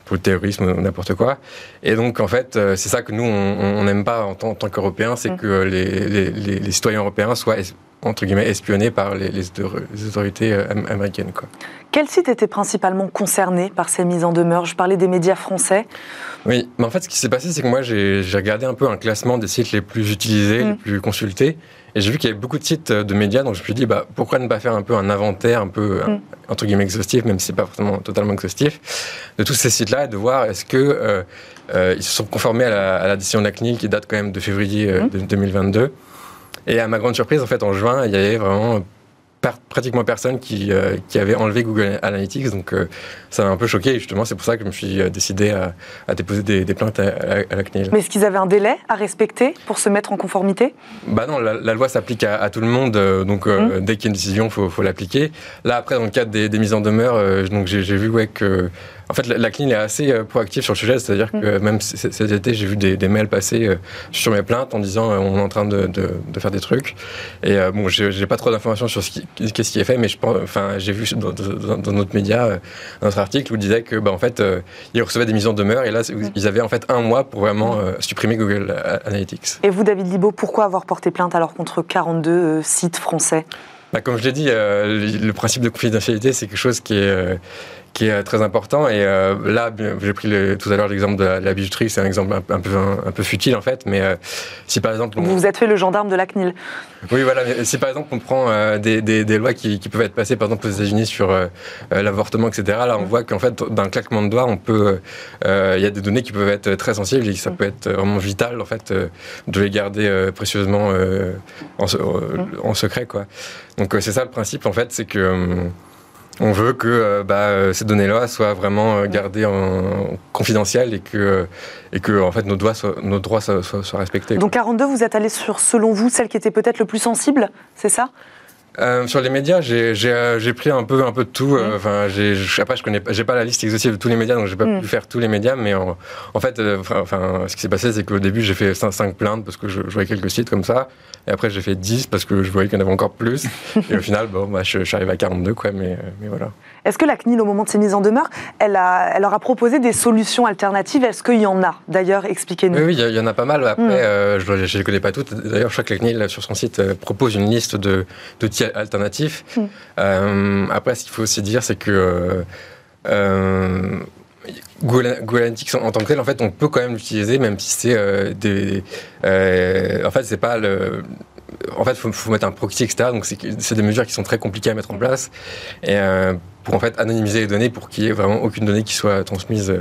pour le terrorisme ou n'importe quoi. Et donc, en fait, euh, c'est ça que nous, on n'aime pas en tant, qu'Européens, c'est mm. que les, les, citoyens européens soient, entre guillemets, espionnés par les, autorités euh, américaines. Quoi. Quels sites étaient principalement concernés par ces mises en demeure? Je parlais des médias français. Oui, mais en fait, ce qui s'est passé, c'est que moi, j'ai regardé un peu un classement des sites les plus utilisés, les mm. plus consultés. Et j'ai vu qu'il y avait beaucoup de sites euh, de médias, donc je me suis dit, bah, pourquoi ne pas faire un peu un inventaire, un peu, mm. entre guillemets, exhaustif, même si c'est pas forcément totalement exhaustif, de tous ces sites-là et de voir est-ce que euh, euh, ils se sont conformés à la, décision de la CNIL qui date quand même de février 2022. Et à ma grande surprise, en fait, en juin, il y avait vraiment pratiquement personne qui, euh, qui, avait enlevé Google Analytics. Donc euh, ça m'a un peu choqué. justement, c'est pour ça que je me suis euh, décidé à, déposer des, plaintes à, la CNIL. Mais est-ce qu'ils avaient un délai à respecter pour se mettre en conformité? Bah non, la, loi s'applique à, tout le monde. donc mmh. dès qu'il y a une décision, il faut, faut l'appliquer. Là, après, dans le cadre des, des mises en demeure, donc j'ai vu ouais, que en fait, la, CNIL est assez euh, proactive sur le sujet, c'est-à-dire que mm. même cet été, j'ai vu des, mails passer euh, sur mes plaintes en disant euh, on est en train de, faire des trucs. Et bon, j'ai pas trop d'informations sur ce qui, qu'est-ce qui est fait, mais je pense, enfin, j'ai vu dans, dans, notre média, notre article où il disait que, bah, en fait, ils recevaient des mises en demeure et là, mm. ils avaient en fait un mois pour vraiment supprimer Google Analytics. Et vous, David Libaud, pourquoi avoir porté plainte alors contre 42 sites français? Bah, comme je l'ai dit, le principe de confidentialité, c'est quelque chose qui est, qui est très important. Et euh, là, j'ai pris tout à l'heure l'exemple de la, bijouterie, c'est un exemple un, peu, un, peu futile en fait, mais euh, si par exemple... Vous vous êtes fait le gendarme de la CNIL. Oui, voilà, mais si par exemple on prend euh, des, des, lois qui, qui, peuvent être passées par exemple aux États-Unis sur l'avortement, etc., là on mm. voit qu'en fait, d'un claquement de doigts, on peut... Il y a des données qui peuvent être très sensibles et ça mm. peut être vraiment vital en fait de les garder précieusement en, mm. en, secret, quoi. Donc c'est ça le principe en fait, c'est que on veut que euh, bah, euh, ces données-là soient vraiment euh, gardées en confidentielles et que, et que en fait, nos, nos droits soient, soient respectés. Donc 42, vous êtes allé sur, selon vous, celle qui était peut-être le plus sensible, c'est ça? Euh, sur les médias, j'ai euh, pris un peu, un peu de tout. Euh, enfin, j'ai, je sais pas, je connais, j'ai pas la liste exhaustive de tous les médias, donc j'ai pas mm. pu faire tous les médias. Mais en, en fait, enfin, ce qui s'est passé, c'est qu'au début, j'ai fait 5, plaintes parce que je, voyais quelques sites comme ça, et après j'ai fait 10 parce que je voyais qu'il y en avait encore plus. <laughs> et au final, bon, bah, je, suis arrivé à 42, quoi. Mais, mais voilà. Est-ce que la CNIL, au moment de ses mises en demeure, elle, a, elle leur a proposé des solutions alternatives? Est-ce qu'il y en a D'ailleurs, expliquez-nous. Oui, il y, en a pas mal. Après, mm. je ne les connais pas toutes. D'ailleurs, je crois que la CNIL, sur son site, propose une liste d'outils alternatifs. Hmm. Euh, après, ce qu'il faut aussi dire, c'est que euh, euh, Google, Analytics en, tant que tel, en fait, on peut quand même l'utiliser, même si c'est des. en fait, c'est pas le en fait, il faut, mettre un proxy, etc. Donc, c'est des mesures qui sont très compliquées à mettre en place. Et pour en fait anonymiser les données pour qu'il n'y ait vraiment aucune donnée qui soit transmise,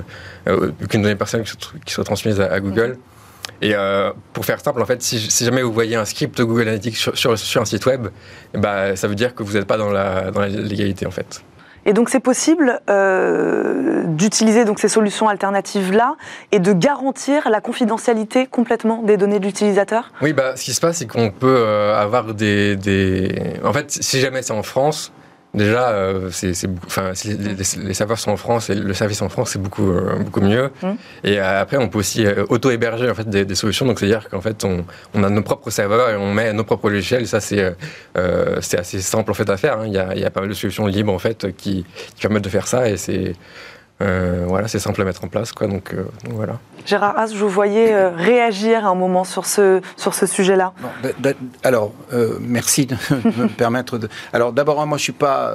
aucune donnée personnelle qui soit, transmise à, Google. Et euh, pour faire simple, en fait, si, jamais vous voyez un script Google Analytics sur, sur, un site web, bah, ça veut dire que vous n'êtes pas dans la, dans la légalité, en fait. Et donc c'est possible euh, d'utiliser donc ces solutions alternatives là et de garantir la confidentialité complètement des données de l'utilisateur? Oui, bah ce qui se passe c'est qu'on peut euh, avoir des, des, en fait si jamais c'est en France, Déjà, euh, c'est, enfin, les, serveurs sont en France et le service en France, c'est beaucoup, euh, beaucoup mieux. Mmh. Et euh, après, on peut aussi auto-héberger en fait, des, solutions. Donc, c'est-à-dire qu'en fait, on, on, a nos propres serveurs et on met nos propres logiciels. Et ça, c'est, c'est assez simple en fait, à faire. Hein. Il, y a, il, y a, pas mal de solutions libres en fait, qui, qui permettent de faire ça. Et c'est, euh, voilà, c'est simple à mettre en place, quoi. Donc, euh, voilà. Gérard Haas, je vous voyais euh, réagir à un moment sur ce, sur ce sujet-là? Alors, merci <laughs> de me permettre de. Alors, d'abord, moi, je suis pas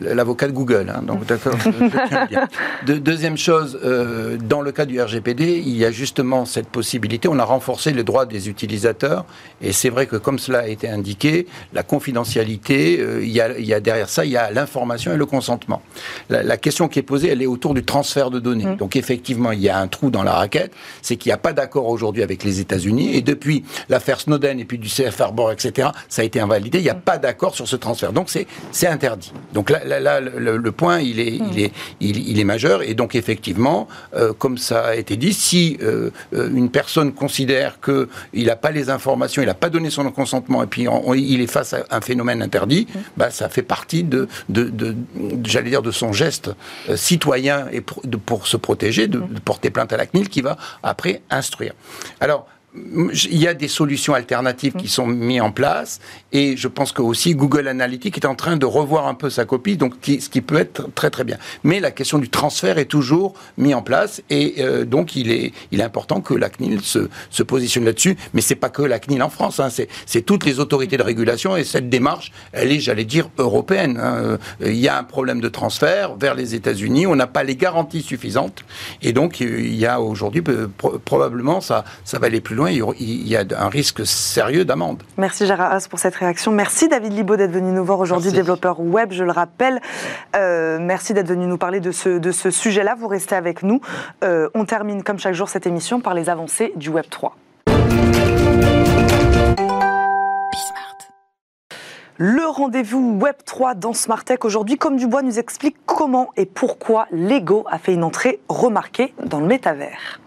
l'avocat de Google. Hein, donc, d'accord. <laughs> de, deuxième chose, euh, dans le cas du RGPD, il y a justement cette possibilité. On a renforcé les droits des utilisateurs, et c'est vrai que comme cela a été indiqué, la confidentialité, euh, il, y a, il, y a, derrière ça, il y a l'information et le consentement. La, question qui est posée, elle est autour du transfert de données. Mmh. Donc effectivement, il y a un trou dans la raquette, c'est qu'il n'y a pas d'accord aujourd'hui avec les États-Unis, et depuis l'affaire Snowden et puis du CF Harbor, etc., ça a été invalidé. Il n'y a pas d'accord sur ce transfert. Donc c'est interdit. Donc là, là, le, point, il est, il, est, il, est majeur. Et donc, effectivement, euh, comme ça a été dit, si euh, euh, une personne considère qu'il n'a pas les informations, il n'a pas donné son consentement, et puis il est face à un phénomène interdit, bah, ça fait partie de, de, de, j'allais dire, de son geste citoyen et pour, pour se protéger, de, porter plainte à la CNIL, qui va après instruire. Alors, il y a des solutions alternatives qui sont mises en place et je pense que aussi Google Analytics est en train de revoir un peu sa copie, donc ce qui peut être très très bien. Mais la question du transfert est toujours mise en place et euh, donc il est, il est important que la CNIL se, se positionne là-dessus. Mais c'est pas que la CNIL en France, hein, c'est toutes les autorités de régulation et cette démarche, elle est, j'allais dire, européenne. Hein. Euh, il y a un problème de transfert vers les États-Unis, on n'a pas les garanties suffisantes et donc il y a aujourd'hui probablement ça, ça va aller plus loin il y a un risque sérieux d'amende. Merci Gérard Haas pour cette réaction. Merci David Libaud d'être venu nous voir aujourd'hui, développeur web, je le rappelle. Euh, merci d'être venu nous parler de ce, de ce sujet-là. Vous restez avec nous. Euh, on termine comme chaque jour cette émission par les avancées du Web 3. Le rendez-vous Web3 dans Smartech aujourd'hui, comme Dubois nous explique comment et pourquoi Lego a fait une entrée remarquée dans le métavers.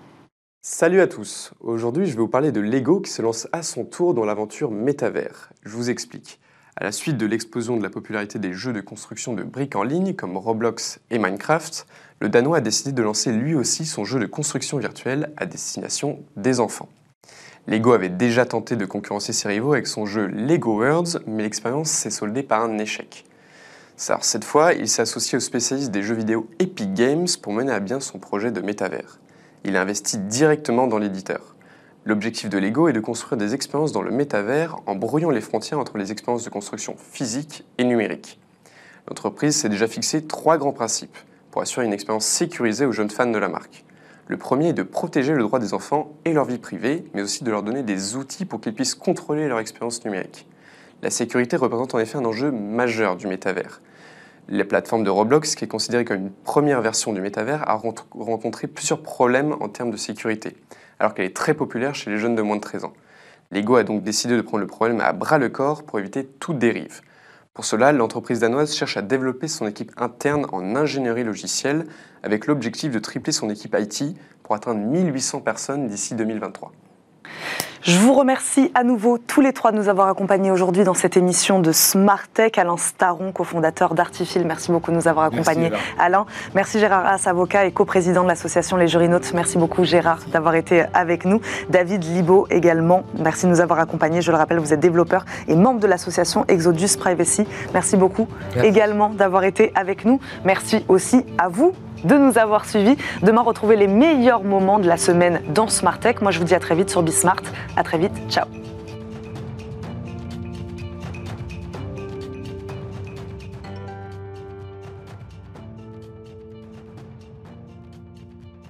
Salut à tous. Aujourd'hui, je vais vous parler de Lego qui se lance à son tour dans l'aventure métavers. Je vous explique. À la suite de l'explosion de la popularité des jeux de construction de briques en ligne comme Roblox et Minecraft, le Danois a décidé de lancer lui aussi son jeu de construction virtuelle à destination des enfants. Lego avait déjà tenté de concurrencer ses rivaux avec son jeu Lego Worlds, mais l'expérience s'est soldée par un échec. Cette fois, il s'est associé aux spécialistes des jeux vidéo Epic Games pour mener à bien son projet de métavers il investit directement dans l'éditeur. L'objectif de Lego est de construire des expériences dans le métavers en brouillant les frontières entre les expériences de construction physique et numérique. L'entreprise s'est déjà fixé trois grands principes pour assurer une expérience sécurisée aux jeunes fans de la marque. Le premier est de protéger le droit des enfants et leur vie privée, mais aussi de leur donner des outils pour qu'ils puissent contrôler leur expérience numérique. La sécurité représente en effet un enjeu majeur du métavers. La plateforme de Roblox, qui est considérée comme une première version du métavers, a rencontré plusieurs problèmes en termes de sécurité, alors qu'elle est très populaire chez les jeunes de moins de 13 ans. Lego a donc décidé de prendre le problème à bras le corps pour éviter toute dérive. Pour cela, l'entreprise danoise cherche à développer son équipe interne en ingénierie logicielle avec l'objectif de tripler son équipe IT pour atteindre 1800 personnes d'ici 2023. Je vous remercie à nouveau tous les trois de nous avoir accompagnés aujourd'hui dans cette émission de Smart Tech. Alain Staron, cofondateur d'Artifil, merci beaucoup de nous avoir accompagnés. Alain, merci Gérard Haas, avocat et coprésident de l'association Les Jurinotes. Merci beaucoup Gérard d'avoir été avec nous. David Libo également, merci de nous avoir accompagnés. Je le rappelle, vous êtes développeur et membre de l'association Exodus Privacy. Merci beaucoup également d'avoir été avec nous. Merci aussi à vous de nous avoir suivis. Demain, retrouver les meilleurs moments de la semaine dans Smart Tech. Moi, je vous dis à très vite sur Bismart. À très vite. Ciao.